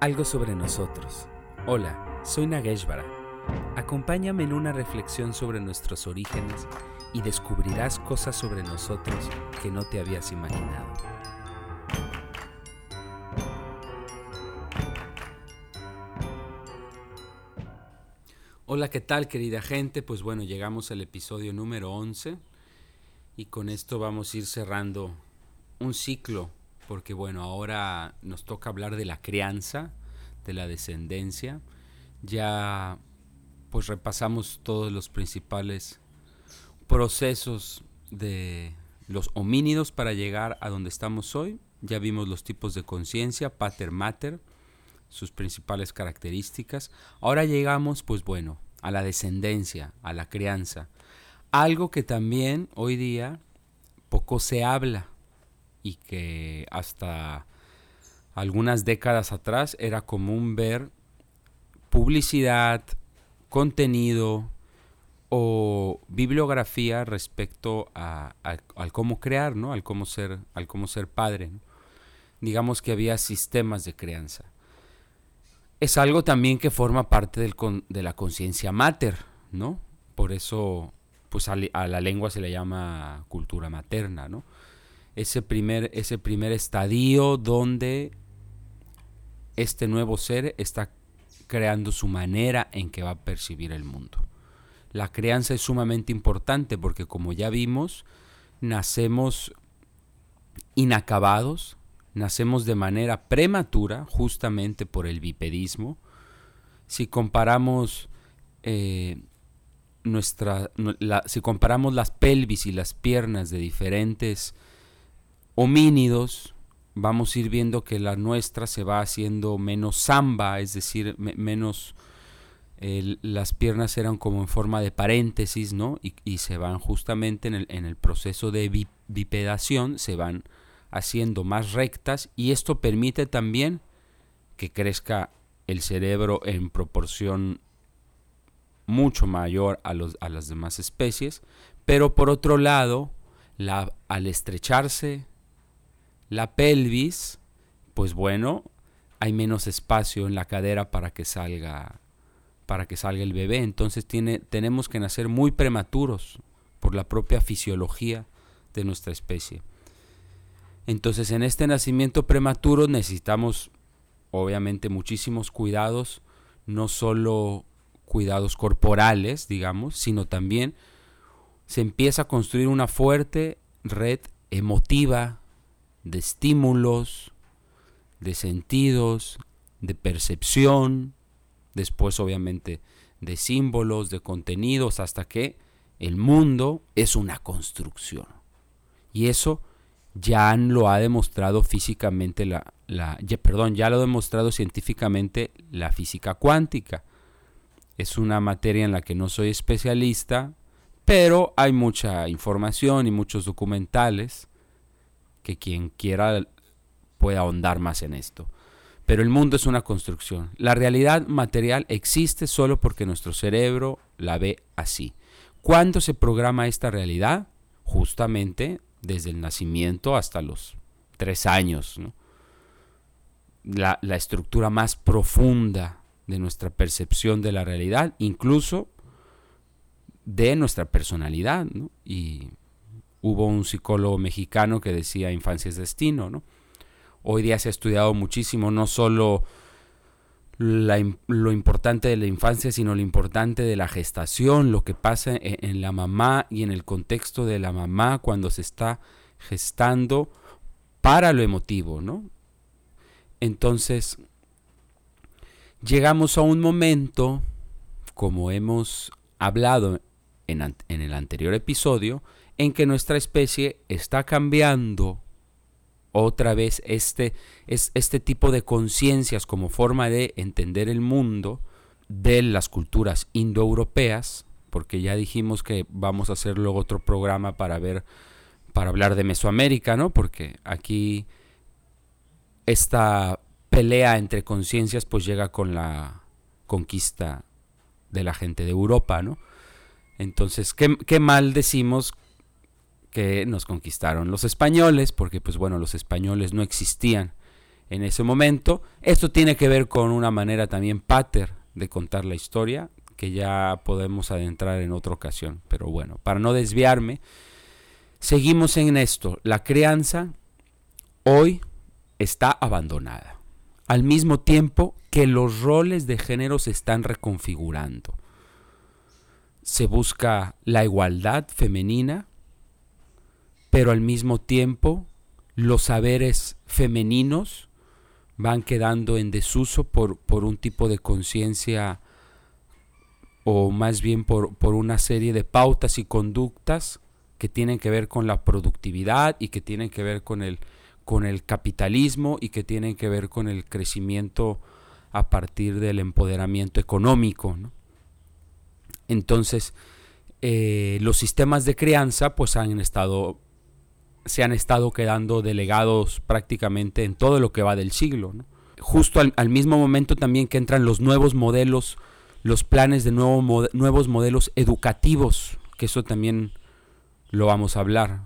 Algo sobre nosotros. Hola, soy Nageshvara. Acompáñame en una reflexión sobre nuestros orígenes y descubrirás cosas sobre nosotros que no te habías imaginado. Hola, ¿qué tal querida gente? Pues bueno, llegamos al episodio número 11 y con esto vamos a ir cerrando un ciclo porque bueno, ahora nos toca hablar de la crianza, de la descendencia. Ya pues repasamos todos los principales procesos de los homínidos para llegar a donde estamos hoy. Ya vimos los tipos de conciencia, pater mater, sus principales características. Ahora llegamos, pues bueno, a la descendencia, a la crianza. Algo que también hoy día poco se habla y que hasta algunas décadas atrás era común ver publicidad, contenido o bibliografía respecto a, al cómo crear, ¿no? al, cómo ser, al cómo ser padre. Digamos que había sistemas de crianza. Es algo también que forma parte de la conciencia mater, ¿no? Por eso pues a, a, la lengua se le llama cultura materna, ¿no? Ese primer, ese primer estadio donde este nuevo ser está creando su manera en que va a percibir el mundo. La crianza es sumamente importante porque como ya vimos, nacemos inacabados, nacemos de manera prematura justamente por el bipedismo. Si comparamos eh, nuestra, si comparamos las pelvis y las piernas de diferentes homínidos, vamos a ir viendo que la nuestra se va haciendo menos samba, es decir, menos... las piernas eran como en forma de paréntesis, ¿no? Y, se van justamente en el, en el proceso de bipedación, se van haciendo más rectas y esto permite también que crezca el cerebro en proporción mucho mayor a, los, a las demás especies, pero por otro lado, la, al estrecharse la pelvis, pues bueno, hay menos espacio en la cadera para que salga para que salga el bebé, entonces tenemos que nacer muy prematuros por la propia fisiología de nuestra especie. Entonces en este nacimiento prematuro necesitamos obviamente muchísimos cuidados, no solo cuidados corporales, digamos, sino también se empieza a construir una fuerte red emotiva, de estímulos, de sentidos, de percepción, después obviamente de símbolos, de contenidos, hasta que el mundo es una construcción. Y eso ya lo ha demostrado físicamente la, la perdón, ya lo ha demostrado científicamente la física cuántica. Es una materia en la que no soy especialista, pero hay mucha información y muchos documentales que quien quiera pueda ahondar más en esto. Pero el mundo es una construcción. La realidad material existe solo porque nuestro cerebro la ve así. ¿Cuándo se programa esta realidad? Justamente desde el nacimiento hasta los tres años. La, estructura más profunda de nuestra percepción de la realidad, incluso de nuestra personalidad. Y hubo un psicólogo mexicano que decía infancia es destino, ¿no? Hoy día se ha estudiado muchísimo, no solo lo importante de la infancia, sino lo importante de la gestación, lo que pasa en, en, la mamá y en el contexto de la mamá cuando se está gestando para lo emotivo, ¿no? Entonces, llegamos a un momento, como hemos hablado en, en el anterior episodio, en que nuestra especie está cambiando otra vez este, es, este tipo de conciencias como forma de entender el mundo de las culturas indoeuropeas, porque ya dijimos que vamos a hacer luego otro programa para ver, para hablar de Mesoamérica, ¿no? Porque aquí esta pelea entre conciencias pues llega con la conquista de la gente de Europa, ¿no? Entonces, ¿qué, qué mal decimos que nos conquistaron los españoles, porque pues bueno, los españoles no existían en ese momento. Esto tiene que ver con una manera también pater de contar la historia, que ya podemos adentrar en otra ocasión. Pero bueno, para no desviarme, seguimos en esto. La crianza hoy está abandonada, al mismo tiempo que los roles de género se están reconfigurando. Se busca la igualdad femenina, pero al mismo tiempo los saberes femeninos van quedando en desuso por, por un tipo de conciencia o más bien por, por una serie de pautas y conductas que tienen que ver con la productividad y que tienen que ver con el, con el capitalismo y que tienen que ver con el crecimiento a partir del empoderamiento económico. Entonces, eh, los sistemas de crianza pues han estado se han estado quedando delegados prácticamente en todo lo que va del siglo. Justo al, mismo momento también que entran los nuevos modelos, los planes de nuevos modelos educativos, que eso también lo vamos a hablar,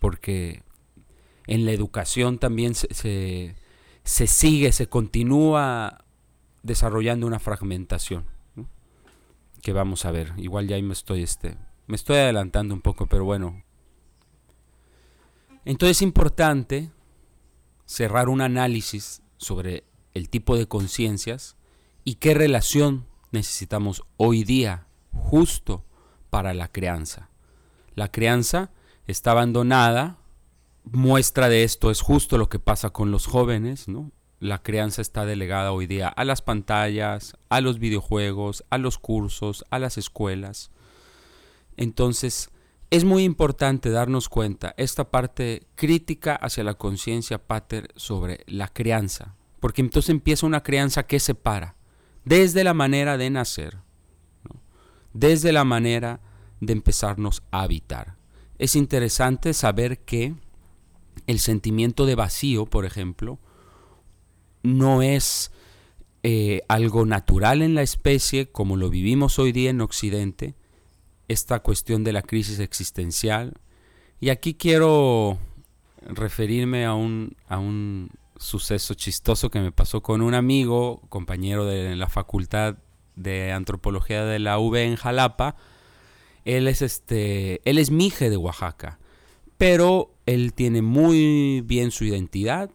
porque en la educación también se, sigue, se continúa desarrollando una fragmentación que vamos a ver. Igual ya ahí me estoy, este, me estoy adelantando un poco, pero bueno. Entonces es importante cerrar un análisis sobre el tipo de conciencias y qué relación necesitamos hoy día justo para la crianza. La crianza está abandonada muestra de esto es justo lo que pasa con los jóvenes, ¿no? La crianza está delegada hoy día a las pantallas, a los videojuegos, a los cursos, a las escuelas. Entonces, es muy importante darnos cuenta esta parte crítica hacia la conciencia pater sobre la crianza, porque entonces empieza una crianza que separa desde la manera de nacer, desde la manera de empezarnos a habitar. Es interesante saber que el sentimiento de vacío, por ejemplo, no es eh, algo natural en la especie como lo vivimos hoy día en Occidente, esta cuestión de la crisis existencial. Y aquí quiero referirme a un, a un suceso chistoso que me pasó con un amigo, compañero de la Facultad de Antropología de la UB en Jalapa. Él es este, él es mije de Oaxaca, pero él tiene muy bien su identidad,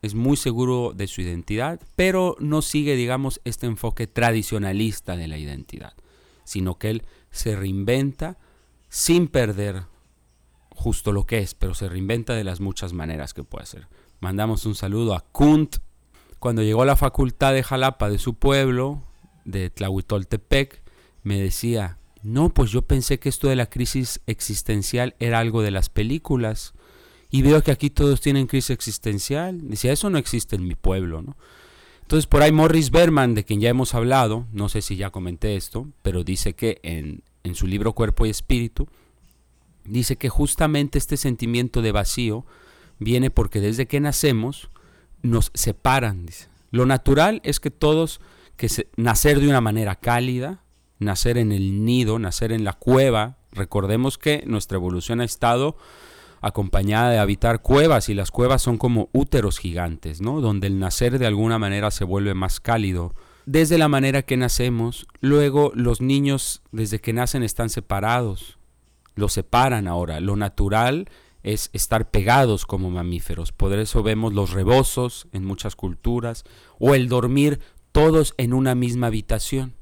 es muy seguro de su identidad, pero no sigue, digamos, este enfoque tradicionalista de la identidad, sino que él se reinventa sin perder justo lo que es, pero se reinventa de las muchas maneras que puede hacer. Mandamos un saludo a Kunt. Cuando llegó a la facultad de Jalapa de su pueblo, de Tlahuitoltepec, me decía, no, pues yo pensé que esto de la crisis existencial era algo de las películas y veo que aquí todos tienen crisis existencial. Decía, eso no existe en mi pueblo, ¿no? Entonces por ahí Morris Berman, de quien ya hemos hablado, no sé si ya comenté esto, pero dice que en, en su libro Cuerpo y Espíritu, dice que justamente este sentimiento de vacío viene porque desde que nacemos nos separan. Lo natural es que todos, que nacer de una manera cálida, nacer en el nido, nacer en la cueva, recordemos que nuestra evolución ha estado acompañada de habitar cuevas y las cuevas son como úteros gigantes, ¿no? Donde el nacer de alguna manera se vuelve más cálido. Desde la manera que nacemos, luego los niños desde que nacen están separados, los separan ahora. Lo natural es estar pegados como mamíferos. Por eso vemos los rebozos en muchas culturas o el dormir todos en una misma habitación.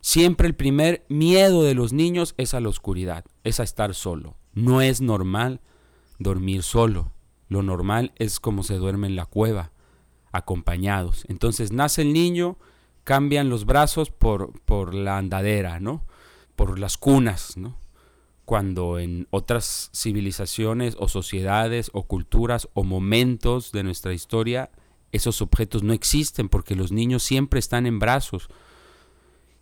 Siempre el primer miedo de los niños es a la oscuridad, es a estar solo. No es normal dormir solo. Lo normal es como se duerme en la cueva, acompañados. Entonces nace el niño, cambian los brazos por, por la andadera, ¿no? Por las cunas, ¿no? Cuando en otras civilizaciones o sociedades o culturas o momentos de nuestra historia esos objetos no existen porque los niños siempre están en brazos.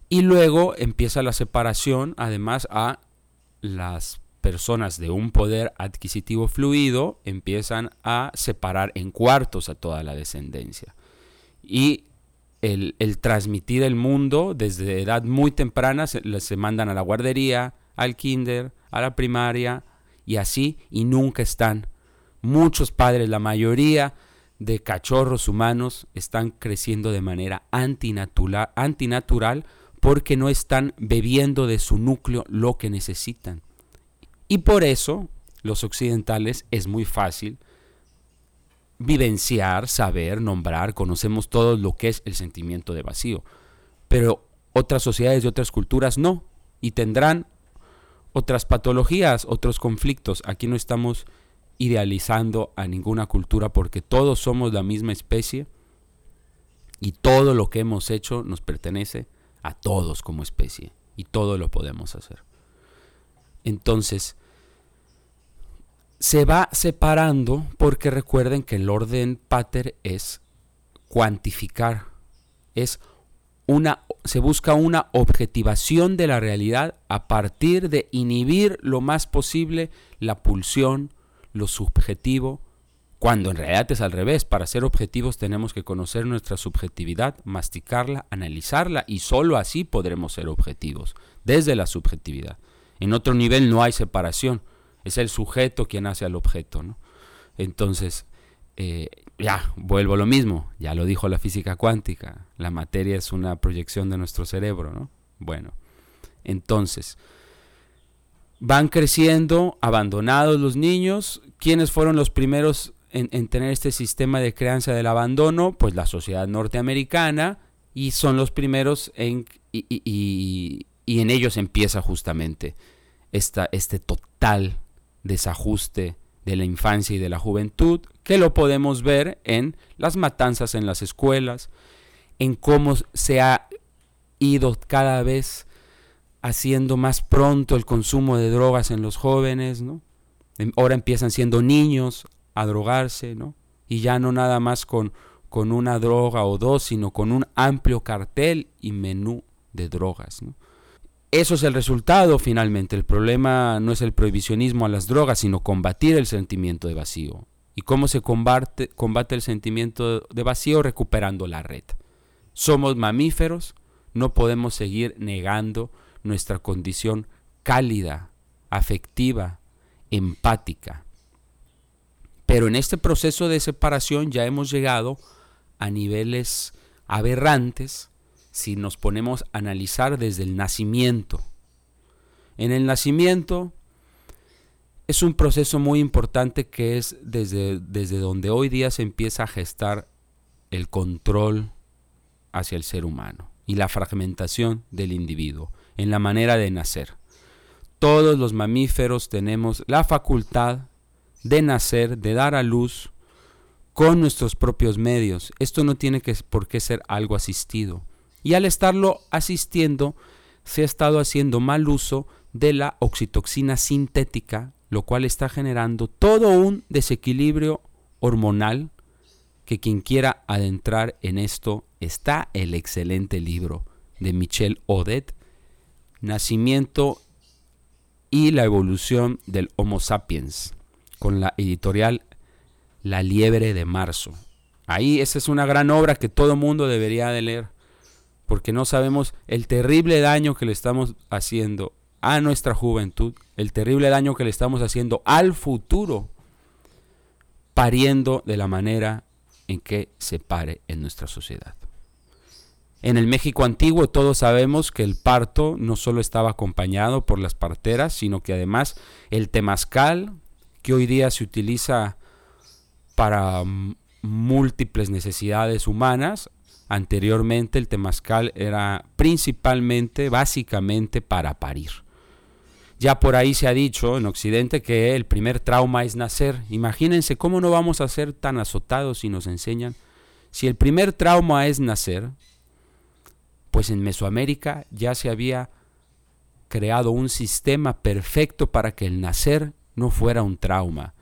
Y luego empieza la separación, además, a las personas de un poder adquisitivo fluido empiezan a separar en cuartos a toda la descendencia. Y el, transmitir el mundo desde edad muy temprana se, se mandan a la guardería, al kinder, a la primaria y así y nunca están. Muchos padres, la mayoría de cachorros humanos están creciendo de manera antinatural, antinatural porque no están bebiendo de su núcleo lo que necesitan. Y por eso los occidentales es muy fácil vivenciar, saber, nombrar, conocemos todo lo que es el sentimiento de vacío. Pero otras sociedades y otras culturas no, y tendrán otras patologías, otros conflictos. Aquí no estamos idealizando a ninguna cultura porque todos somos la misma especie y todo lo que hemos hecho nos pertenece a todos como especie y todo lo podemos hacer. Entonces, se va separando porque recuerden que el orden pater es cuantificar, es una se busca una objetivación de la realidad a partir de inhibir lo más posible la pulsión, lo subjetivo, cuando en realidad es al revés. Para ser objetivos tenemos que conocer nuestra subjetividad, masticarla, analizarla y sólo así podremos ser objetivos, desde la subjetividad. En otro nivel no hay separación, es el sujeto quien hace al objeto. ¿no? Entonces, eh, ya, vuelvo a lo mismo, ya lo dijo la física cuántica, la materia es una proyección de nuestro cerebro, ¿no? Bueno, entonces, van creciendo, abandonados los niños, ¿quiénes fueron los primeros en, tener este sistema de crianza del abandono? Pues la sociedad norteamericana, y son los primeros en, y, en ellos empieza justamente esta, este total desajuste de la infancia y de la juventud, que lo podemos ver en las matanzas en las escuelas, en cómo se ha ido cada vez haciendo más pronto el consumo de drogas en los jóvenes, ¿no? Ahora empiezan siendo niños a drogarse, ¿no? Y ya no nada más con, con una droga o dos, sino con un amplio cartel y menú de drogas, ¿no? Eso es el resultado finalmente. El problema no es el prohibicionismo a las drogas, sino combatir el sentimiento de vacío. ¿Y cómo se combate, el sentimiento de vacío? Recuperando la red. Somos mamíferos, no podemos seguir negando nuestra condición cálida, afectiva, empática. Pero en este proceso de separación ya hemos llegado a niveles aberrantes si nos ponemos a analizar desde el nacimiento. En el nacimiento es un proceso muy importante que es desde, desde donde hoy día se empieza a gestar el control hacia el ser humano y la fragmentación del individuo en la manera de nacer. Todos los mamíferos tenemos la facultad de nacer, de dar a luz con nuestros propios medios. Esto no tiene que, por qué ser algo asistido. Y al estarlo asistiendo, se ha estado haciendo mal uso de la oxitoxina sintética, lo cual está generando todo un desequilibrio hormonal que quien quiera adentrar en esto está el excelente libro de Michel Odet, Nacimiento y la evolución del Homo sapiens, con la editorial La liebre de marzo. Ahí esa es una gran obra que todo mundo debería de leer porque no sabemos el terrible daño que le estamos haciendo a nuestra juventud, el terrible daño que le estamos haciendo al futuro, pariendo de la manera en que se pare en nuestra sociedad. En el México antiguo todos sabemos que el parto no solo estaba acompañado por las parteras, sino que además el temazcal, que hoy día se utiliza para múltiples necesidades humanas, Anteriormente el temazcal era principalmente, básicamente para parir. Ya por ahí se ha dicho en Occidente que el primer trauma es nacer. Imagínense cómo no vamos a ser tan azotados si nos enseñan. Si el primer trauma es nacer, pues en Mesoamérica ya se había creado un sistema perfecto para que el nacer no fuera un trauma,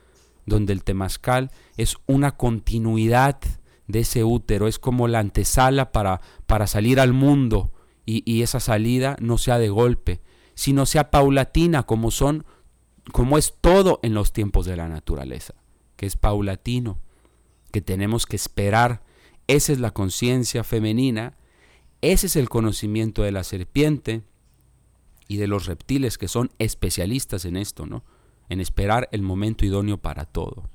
donde el temazcal es una continuidad de ese útero, es como la antesala para, para salir al mundo y, y, esa salida no sea de golpe, sino sea paulatina como son, como es todo en los tiempos de la naturaleza, que es paulatino, que tenemos que esperar. Esa es la conciencia femenina, ese es el conocimiento de la serpiente y de los reptiles que son especialistas en esto, ¿no? En esperar el momento idóneo para todo.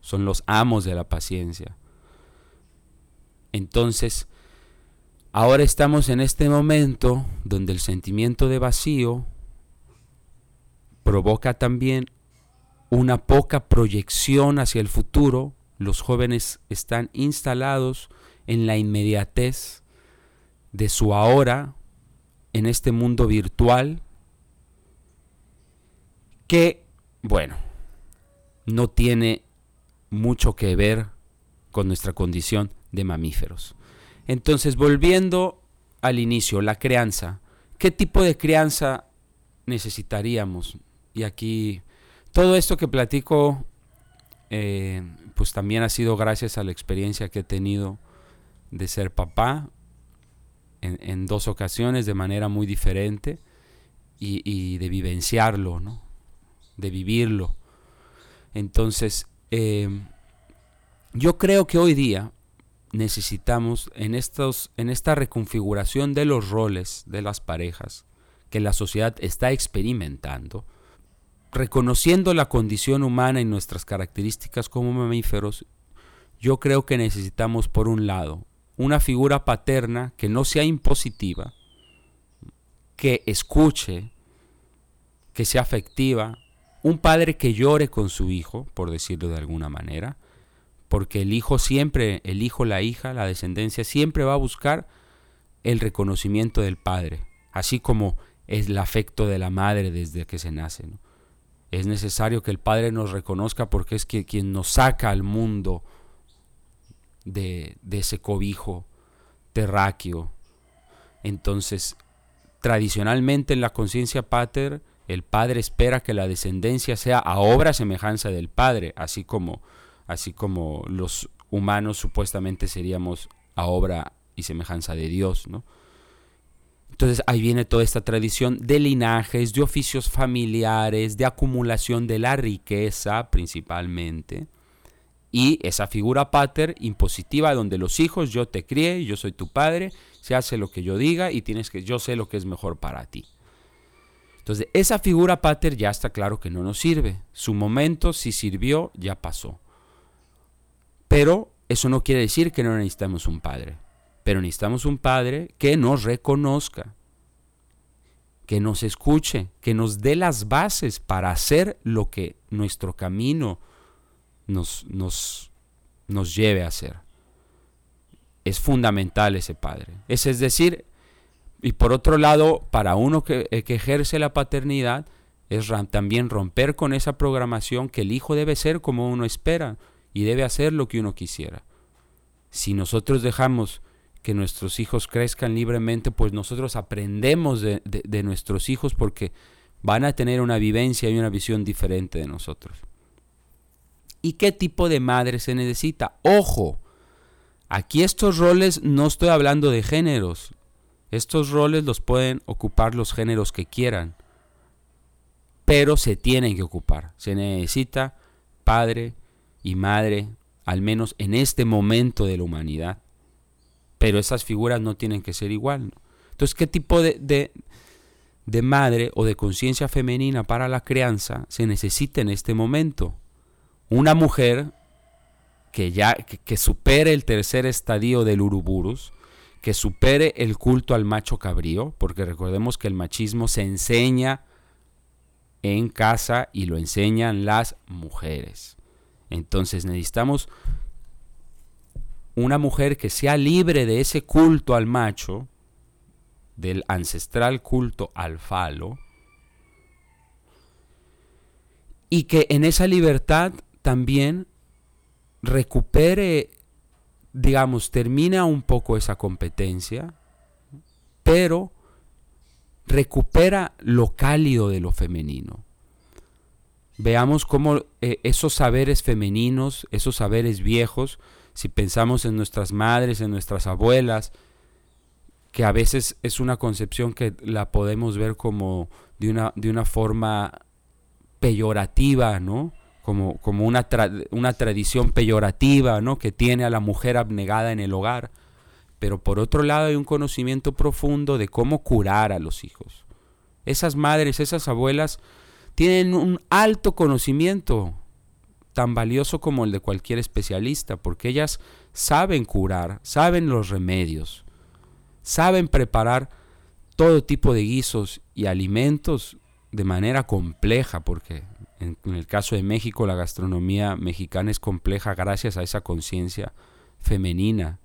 Son los amos de la paciencia Entonces, ahora estamos en este momento donde el sentimiento de vacío provoca también una poca proyección hacia el futuro. Los jóvenes están instalados en la inmediatez de su ahora, en este mundo virtual, que, bueno, no tiene mucho que ver con nuestra condición de mamíferos. Entonces, volviendo al inicio, la crianza. ¿Qué tipo de crianza necesitaríamos? Y aquí, todo esto que platico, eh, pues también ha sido gracias a la experiencia que he tenido de ser papá en, dos ocasiones de manera muy diferente y, de vivenciarlo, ¿no? de vivirlo. Entonces, eh, yo creo que hoy día necesitamos en, estos, en esta reconfiguración de los roles de las parejas que la sociedad está experimentando, reconociendo la condición humana y nuestras características como mamíferos, yo creo que necesitamos por un lado una figura paterna que no sea impositiva, que escuche, que sea afectiva, un padre que llore con su hijo, por decirlo de alguna manera, porque el hijo siempre, el hijo, la hija, la descendencia siempre va a buscar el reconocimiento del padre, así como es el afecto de la madre desde que se nace. Es necesario que el padre nos reconozca porque es quien nos saca al mundo de, de ese cobijo terráqueo. Entonces, tradicionalmente en la conciencia pater, el padre espera que la descendencia sea a obra semejanza del padre, así como así como los humanos supuestamente seríamos a obra y semejanza de Dios, ¿no? Entonces ahí viene toda esta tradición de linajes, de oficios familiares, de acumulación de la riqueza principalmente, y esa figura pater impositiva donde los hijos, yo te crié, yo soy tu padre, se hace lo que yo diga y tienes que, yo sé lo que es mejor para ti. Entonces esa figura pater ya está claro que no nos sirve. Su momento, si sirvió, ya pasó. Pero eso no quiere decir que no necesitamos un padre. Pero necesitamos un padre que nos reconozca, que nos escuche, que nos dé las bases para hacer lo que nuestro camino nos, nos, nos lleve a hacer. Es fundamental ese padre. Es, es decir, y por otro lado, para uno que, que ejerce la paternidad, es también romper con esa programación que el hijo debe ser como uno espera y debe hacer lo que uno quisiera. Si nosotros dejamos que nuestros hijos crezcan libremente, pues nosotros aprendemos de, nuestros hijos porque van a tener una vivencia y una visión diferente de nosotros. ¿Y qué tipo de madre se necesita? Ojo, aquí estos roles no estoy hablando de géneros. Estos roles los pueden ocupar los géneros que quieran. Pero se tienen que ocupar. Se necesita padre, y madre, al menos en este momento de la humanidad. Pero esas figuras no tienen que ser igual. Entonces, ¿qué tipo de, de, madre o de conciencia femenina para la crianza se necesita en este momento? Una mujer que ya que, supere el tercer estadio del uruburus, que supere el culto al macho cabrío, porque recordemos que el machismo se enseña en casa y lo enseñan las mujeres. Entonces necesitamos una mujer que sea libre de ese culto al macho, del ancestral culto al falo, y que en esa libertad también recupere, digamos, termina un poco esa competencia, pero recupera lo cálido de lo femenino. Veamos cómo eh, esos saberes femeninos, esos saberes viejos, si pensamos en nuestras madres, en nuestras abuelas, que a veces es una concepción que la podemos ver como de una, de una forma peyorativa, ¿no? Como, como una, una tradición peyorativa, ¿no? Que tiene a la mujer abnegada en el hogar. Pero por otro lado hay un conocimiento profundo de cómo curar a los hijos. Esas madres, esas abuelas tienen un alto conocimiento tan valioso como el de cualquier especialista, porque ellas saben curar, saben los remedios, saben preparar todo tipo de guisos y alimentos de manera compleja, porque en, el caso de México la gastronomía mexicana es compleja gracias a esa conciencia femenina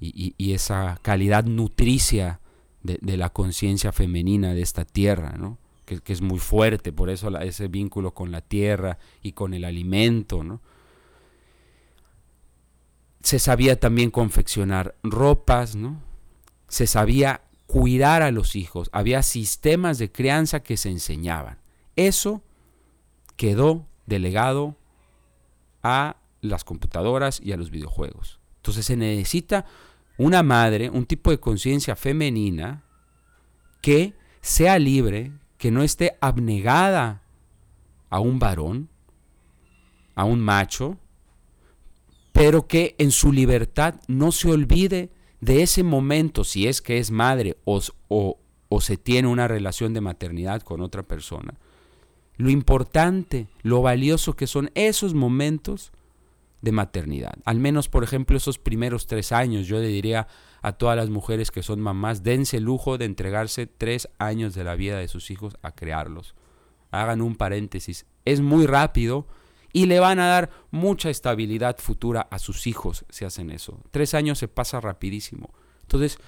y, esa calidad nutricia de, la conciencia femenina de esta tierra, ¿no? Que, es muy fuerte, por eso ese vínculo con la tierra y con el alimento. ¿no? Se sabía también confeccionar ropas, ¿no? se sabía cuidar a los hijos, había sistemas de crianza que se enseñaban. Eso quedó delegado a las computadoras y a los videojuegos. Entonces se necesita una madre, un tipo de conciencia femenina que sea libre, que no esté abnegada a un varón, a un macho, pero que en su libertad no se olvide de ese momento, si es que es madre o, o, se tiene una relación de maternidad con otra persona, lo importante, lo valioso que son esos momentos de maternidad. Al menos, por ejemplo, esos primeros tres años, yo le diría a todas las mujeres que son mamás, dense el lujo de entregarse tres años de la vida de sus hijos a crearlos. Hagan un paréntesis. Es muy rápido, y le van a dar mucha estabilidad futura a sus hijos si hacen eso. Tres años se pasa rapidísimo. Entonces,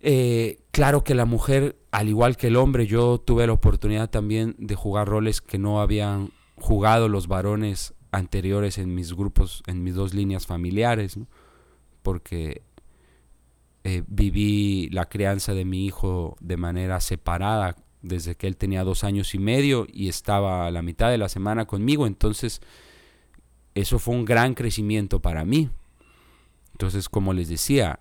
eh, claro que la mujer, al igual que el hombre, yo tuve la oportunidad también de jugar roles que no habían jugado los varones anteriores en mis grupos, en mis dos líneas familiares, porque eh, viví la crianza de mi hijo de manera separada desde que él tenía dos años y medio y estaba a la mitad de la semana conmigo, entonces eso fue un gran crecimiento para mí. Entonces, como les decía,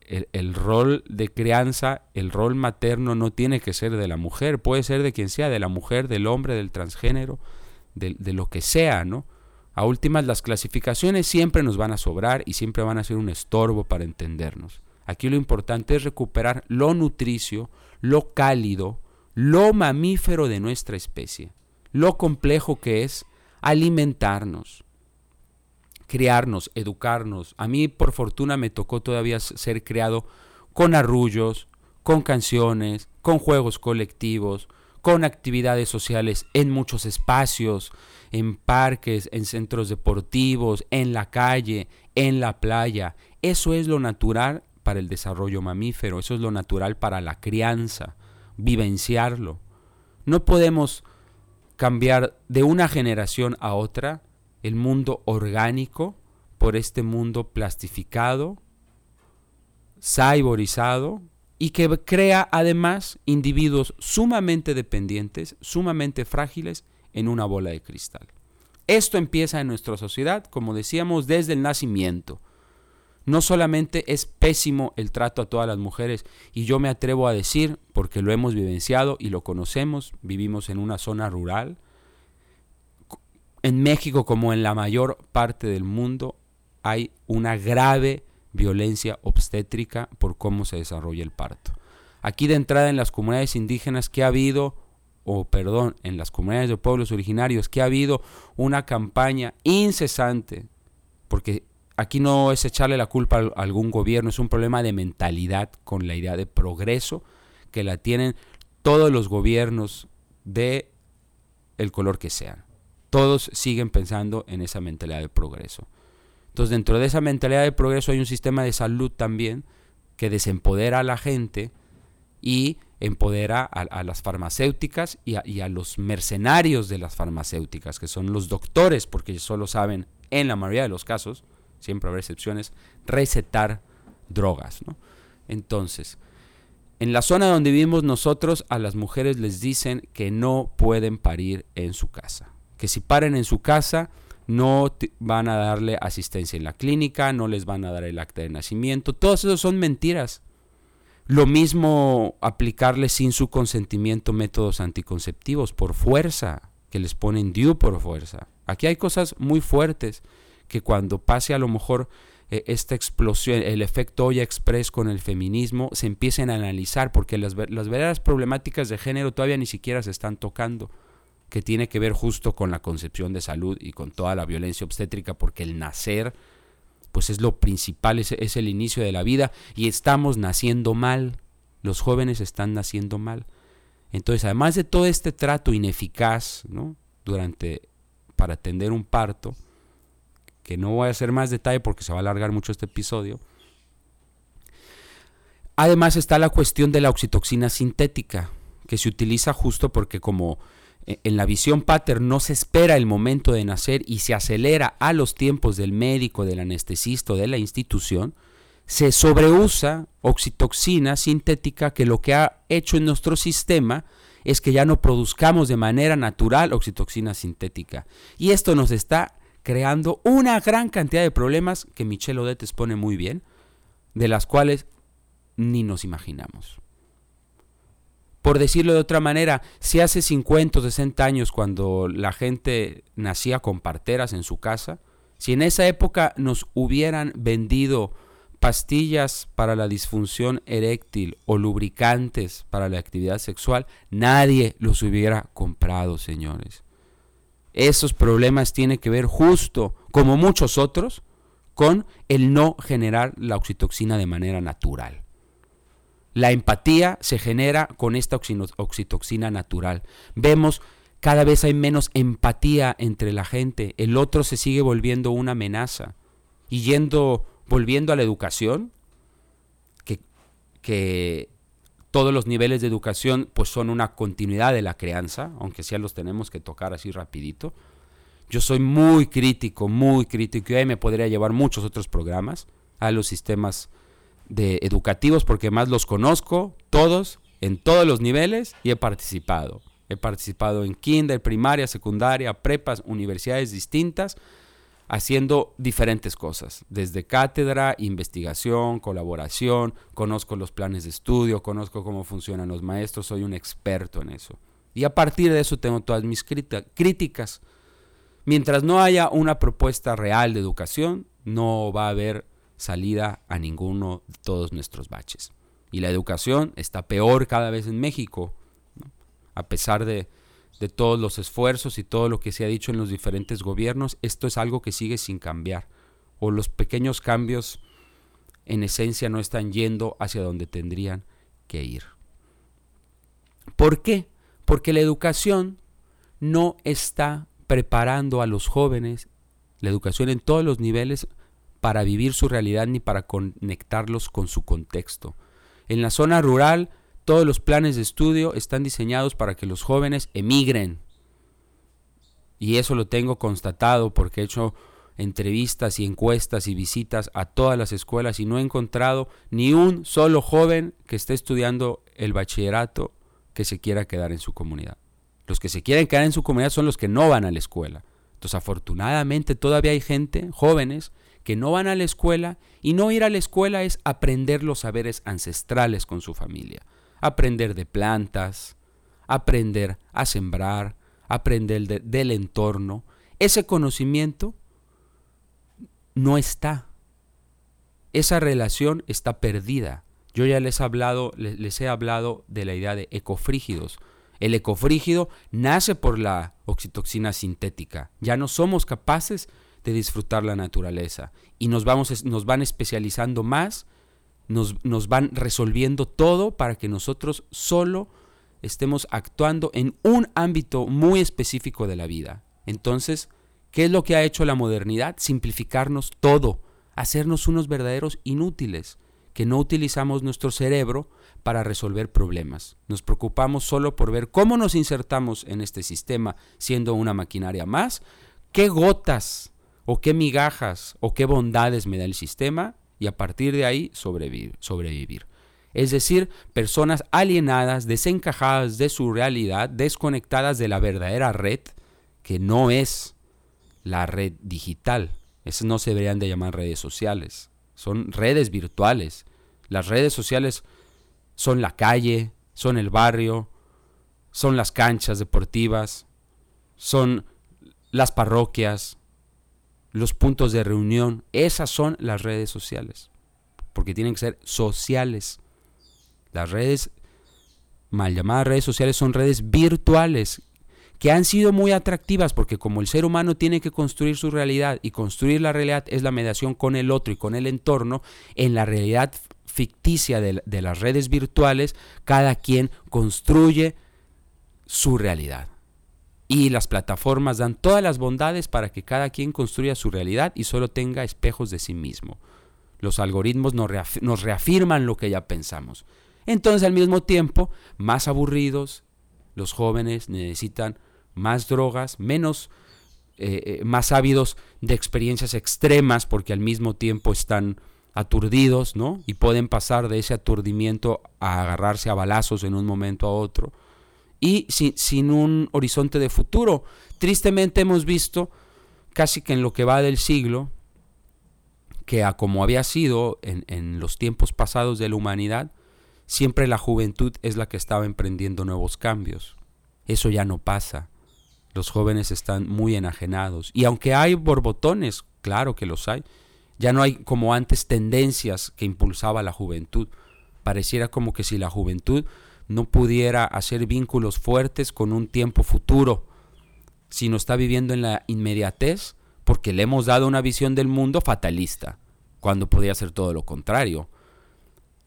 el, rol de crianza, el rol materno no tiene que ser de la mujer, puede ser de quien sea, de la mujer, del hombre, del transgénero, de, de lo que sea, ¿no? A últimas, las clasificaciones siempre nos van a sobrar y siempre van a ser un estorbo para entendernos. Aquí lo importante es recuperar lo nutricio, lo cálido, lo mamífero de nuestra especie, lo complejo que es alimentarnos, criarnos, educarnos. A mí por fortuna me tocó todavía ser criado con arrullos, con canciones, con juegos colectivos, con actividades sociales en muchos espacios, en parques, en centros deportivos, en la calle, en la playa. Eso es lo natural para el desarrollo mamífero, eso es lo natural para la crianza vivenciarlo. No podemos cambiar de una generación a otra el mundo orgánico por este mundo plastificado, cyborizado y que crea además individuos sumamente dependientes, sumamente frágiles en una bola de cristal. Esto empieza en nuestra sociedad, como decíamos, desde el nacimiento. No solamente es pésimo el trato a todas las mujeres, y yo me atrevo a decir, porque lo hemos vivenciado y lo conocemos, vivimos en una zona rural, en México como en la mayor parte del mundo hay una grave violencia obstétrica por cómo se desarrolla el parto. Aquí de entrada en las comunidades indígenas que ha habido, o perdón, en las comunidades de pueblos originarios que ha habido una campaña incesante, porque aquí no es echarle la culpa a algún gobierno, es un problema de mentalidad con la idea de progreso que la tienen todos los gobiernos de el color que sean. Todos siguen pensando en esa mentalidad de progreso. Entonces, dentro de esa mentalidad de progreso hay un sistema de salud también que desempodera a la gente y empodera a, las farmacéuticas y a, los mercenarios de las farmacéuticas, que son los doctores, porque solo saben, en la mayoría de los casos, siempre habrá excepciones, recetar drogas. ¿no? Entonces, en la zona donde vivimos nosotros, a las mujeres les dicen que no pueden parir en su casa. Que si paren en su casa, no van a darle asistencia en la clínica, no les van a dar el acta de nacimiento. Todos esos son mentiras. Lo mismo aplicarle sin su consentimiento métodos anticonceptivos por fuerza, que les ponen due por fuerza. Aquí hay cosas muy fuertes que cuando pase a lo mejor eh, esta explosión, el efecto Oya Express con el feminismo, se empiecen a analizar, porque las, las verdaderas problemáticas de género todavía ni siquiera se están tocando, que tiene que ver justo con la concepción de salud y con toda la violencia obstétrica, porque el nacer, pues es lo principal, es, es el inicio de la vida y estamos naciendo mal, los jóvenes están naciendo mal. Entonces, además de todo este trato ineficaz, ¿no? Durante, para atender un parto, que no voy a hacer más detalle porque se va a alargar mucho este episodio, además está la cuestión de la oxitoxina sintética, que se utiliza justo porque como en la visión pater no se espera el momento de nacer y se acelera a los tiempos del médico, del anestesista o de la institución, se sobreusa oxitoxina sintética que lo que ha hecho en nuestro sistema es que ya no produzcamos de manera natural oxitoxina sintética. Y esto nos está creando una gran cantidad de problemas que Michelle Odette expone muy bien, de las cuales ni nos imaginamos. Por decirlo de otra manera, si hace 50 o 60 años cuando la gente nacía con parteras en su casa, si en esa época nos hubieran vendido pastillas para la disfunción eréctil o lubricantes para la actividad sexual, nadie los hubiera comprado, señores. Esos problemas tienen que ver justo, como muchos otros, con el no generar la oxitoxina de manera natural. La empatía se genera con esta oxitoxina natural. Vemos cada vez hay menos empatía entre la gente. El otro se sigue volviendo una amenaza. Y yendo volviendo a la educación, que, que todos los niveles de educación pues son una continuidad de la crianza, aunque sí los tenemos que tocar así rapidito. Yo soy muy crítico, muy crítico, y ahí me podría llevar muchos otros programas a los sistemas de educativos porque más los conozco todos en todos los niveles y he participado. He participado en kinder, primaria, secundaria, prepas, universidades distintas haciendo diferentes cosas, desde cátedra, investigación, colaboración, conozco los planes de estudio, conozco cómo funcionan los maestros, soy un experto en eso. Y a partir de eso tengo todas mis críticas. Mientras no haya una propuesta real de educación, no va a haber salida a ninguno de todos nuestros baches. Y la educación está peor cada vez en México, a pesar de, de todos los esfuerzos y todo lo que se ha dicho en los diferentes gobiernos, esto es algo que sigue sin cambiar. O los pequeños cambios en esencia no están yendo hacia donde tendrían que ir. ¿Por qué? Porque la educación no está preparando a los jóvenes, la educación en todos los niveles, para vivir su realidad ni para conectarlos con su contexto. En la zona rural, todos los planes de estudio están diseñados para que los jóvenes emigren. Y eso lo tengo constatado porque he hecho entrevistas y encuestas y visitas a todas las escuelas y no he encontrado ni un solo joven que esté estudiando el bachillerato que se quiera quedar en su comunidad. Los que se quieren quedar en su comunidad son los que no van a la escuela. Entonces, afortunadamente, todavía hay gente, jóvenes, que no van a la escuela y no ir a la escuela es aprender los saberes ancestrales con su familia aprender de plantas, aprender a sembrar, aprender del entorno. Ese conocimiento no está. Esa relación está perdida. Yo ya les he hablado, les he hablado de la idea de ecofrígidos. El ecofrígido nace por la oxitoxina sintética. Ya no somos capaces de disfrutar la naturaleza y nos, vamos, nos van especializando más nos, van resolviendo todo para que nosotros solo estemos actuando en un ámbito muy específico de la vida. Entonces, ¿qué es lo que ha hecho la modernidad? Simplificarnos todo, hacernos unos verdaderos inútiles, que no utilizamos nuestro cerebro para resolver problemas. Nos preocupamos solo por ver cómo nos insertamos en este sistema siendo una maquinaria más, qué gotas o qué migajas o qué bondades me da el sistema y a partir de ahí sobrevivir. Es decir, personas alienadas, desencajadas de su realidad, desconectadas de la verdadera red, que no es la red digital. Esas no se deberían de llamar redes sociales, son redes virtuales. Las redes sociales son la calle, son el barrio, son las canchas deportivas, son las parroquias, los puntos de reunión. Esas son las redes sociales. Porque tienen que ser sociales. Las redes, mal llamadas redes sociales, son redes virtuales que han sido muy atractivas porque como el ser humano tiene que construir su realidad y construir la realidad es la mediación con el otro y con el entorno, en la realidad ficticia de, de las redes virtuales, cada quien construye su realidad. Y las plataformas dan todas las bondades para que cada quien construya su realidad y solo tenga espejos de sí mismo. Los algoritmos nos, reafirman lo que ya pensamos. Entonces al mismo tiempo, más aburridos, los jóvenes necesitan más drogas, menos, eh, eh, más ávidos de experiencias extremas porque al mismo tiempo están aturdidos, ¿no? Y pueden pasar de ese aturdimiento a agarrarse a balazos en un momento a otro. Y sin, un horizonte de futuro. Tristemente hemos visto, casi que en lo que va del siglo, que a como había sido en, los tiempos pasados de la humanidad, siempre la juventud es la que estaba emprendiendo nuevos cambios. Eso ya no pasa. Los jóvenes están muy enajenados. Y aunque hay borbotones, claro que los hay, ya no hay como antes tendencias que impulsaba la juventud. Pareciera como que si la juventud no pudiera hacer vínculos fuertes con un tiempo futuro, sino está viviendo en la inmediatez, porque le hemos dado una visión del mundo fatalista cuando podía ser todo lo contrario.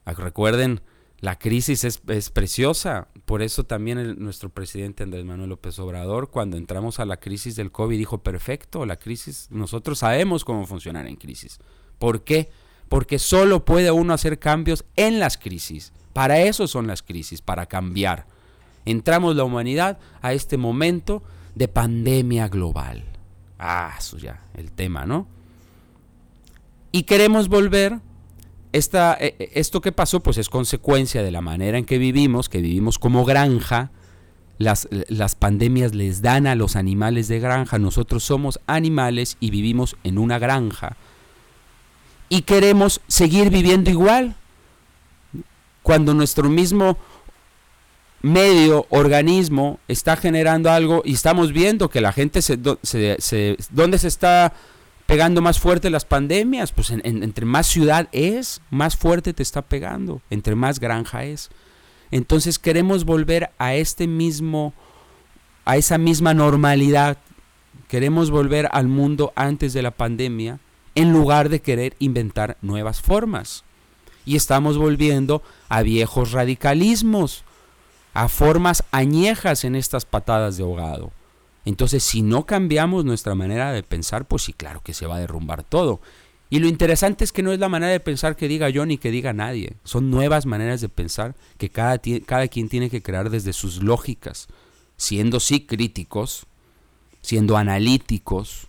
Ah, recuerden, la crisis es, preciosa, por eso también nuestro presidente Andrés Manuel López Obrador, cuando entramos a la crisis del COVID, dijo, perfecto, la crisis, nosotros sabemos cómo funcionar en crisis. ¿Por qué? Porque solo puede uno hacer cambios en las crisis. Para eso son las crisis, para cambiar. Entramos la humanidad a este momento de pandemia global. Ah, eso ya, el tema, ¿no? Y queremos volver, esta, e, e, esto que pasó pues es consecuencia de la manera en que vivimos, que vivimos como granja, las, las, pandemias les dan a los animales de granja, nosotros somos animales y vivimos en una granja. Y queremos seguir viviendo igual. Cuando nuestro mismo medio, organismo, está generando algo y estamos viendo que la gente se, ¿dónde se está pegando más fuerte las pandemias, pues entre más ciudad es, más fuerte te está pegando, entre más granja es. Entonces queremos volver a este mismo, a esa misma normalidad. Queremos volver al mundo antes de la pandemia en lugar de querer inventar nuevas formas. Y estamos volviendo a viejos radicalismos, a formas añejas en estas patadas de ahogado. Entonces, si no cambiamos nuestra manera de pensar, pues sí, claro que se va a derrumbar todo. Y lo interesante es que no es la manera de pensar que diga yo ni que diga nadie. Son nuevas maneras de pensar que cada, cada quien tiene que crear desde sus lógicas, siendo sí críticos, siendo analíticos.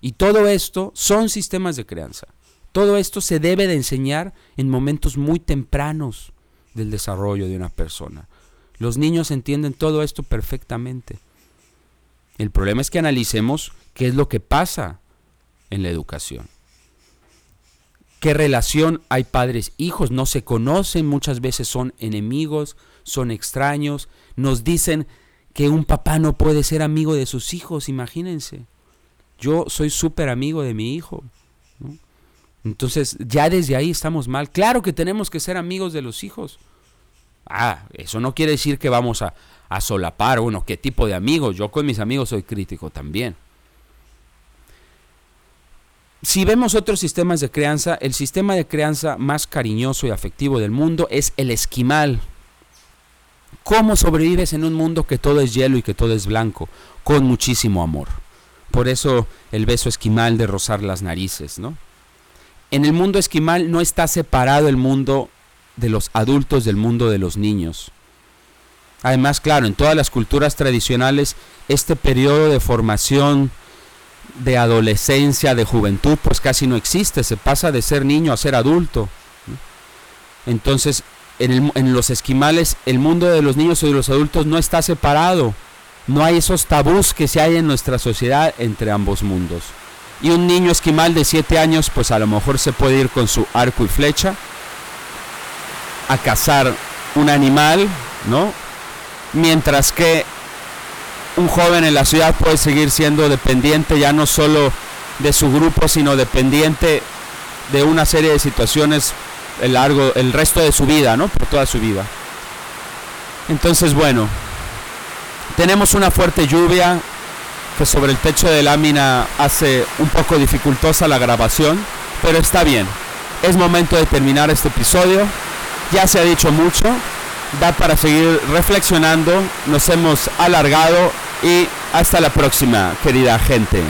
Y todo esto son sistemas de crianza. Todo esto se debe de enseñar en momentos muy tempranos del desarrollo de una persona. Los niños entienden todo esto perfectamente. El problema es que analicemos qué es lo que pasa en la educación. ¿Qué relación hay padres-hijos? No se conocen, muchas veces son enemigos, son extraños. Nos dicen que un papá no puede ser amigo de sus hijos, imagínense. Yo soy súper amigo de mi hijo. Entonces, ya desde ahí estamos mal. Claro que tenemos que ser amigos de los hijos. Ah, eso no quiere decir que vamos a, a solapar, bueno, qué tipo de amigos. Yo con mis amigos soy crítico también. Si vemos otros sistemas de crianza, el sistema de crianza más cariñoso y afectivo del mundo es el esquimal. ¿Cómo sobrevives en un mundo que todo es hielo y que todo es blanco? Con muchísimo amor. Por eso el beso esquimal de rozar las narices, ¿no? En el mundo esquimal no está separado el mundo de los adultos del mundo de los niños. Además, claro, en todas las culturas tradicionales, este periodo de formación, de adolescencia, de juventud, pues casi no existe, se pasa de ser niño a ser adulto. Entonces, en, los esquimales, el mundo de los niños y de los adultos no está separado. No hay esos tabús que se hay en nuestra sociedad entre ambos mundos. Y un niño esquimal de 7 años, pues a lo mejor se puede ir con su arco y flecha a cazar un animal, ¿no? mientras que un joven en la ciudad puede seguir siendo dependiente ya no solo de su grupo, sino dependiente de una serie de situaciones el largo el resto de su vida, ¿no? Por toda su vida. Entonces, bueno, Tenemos una fuerte lluvia que sobre el techo de lámina hace un poco dificultosa la grabación, pero está bien. Es momento de terminar este episodio. Ya se ha dicho mucho, da para seguir reflexionando, nos hemos alargado y hasta la próxima, querida gente.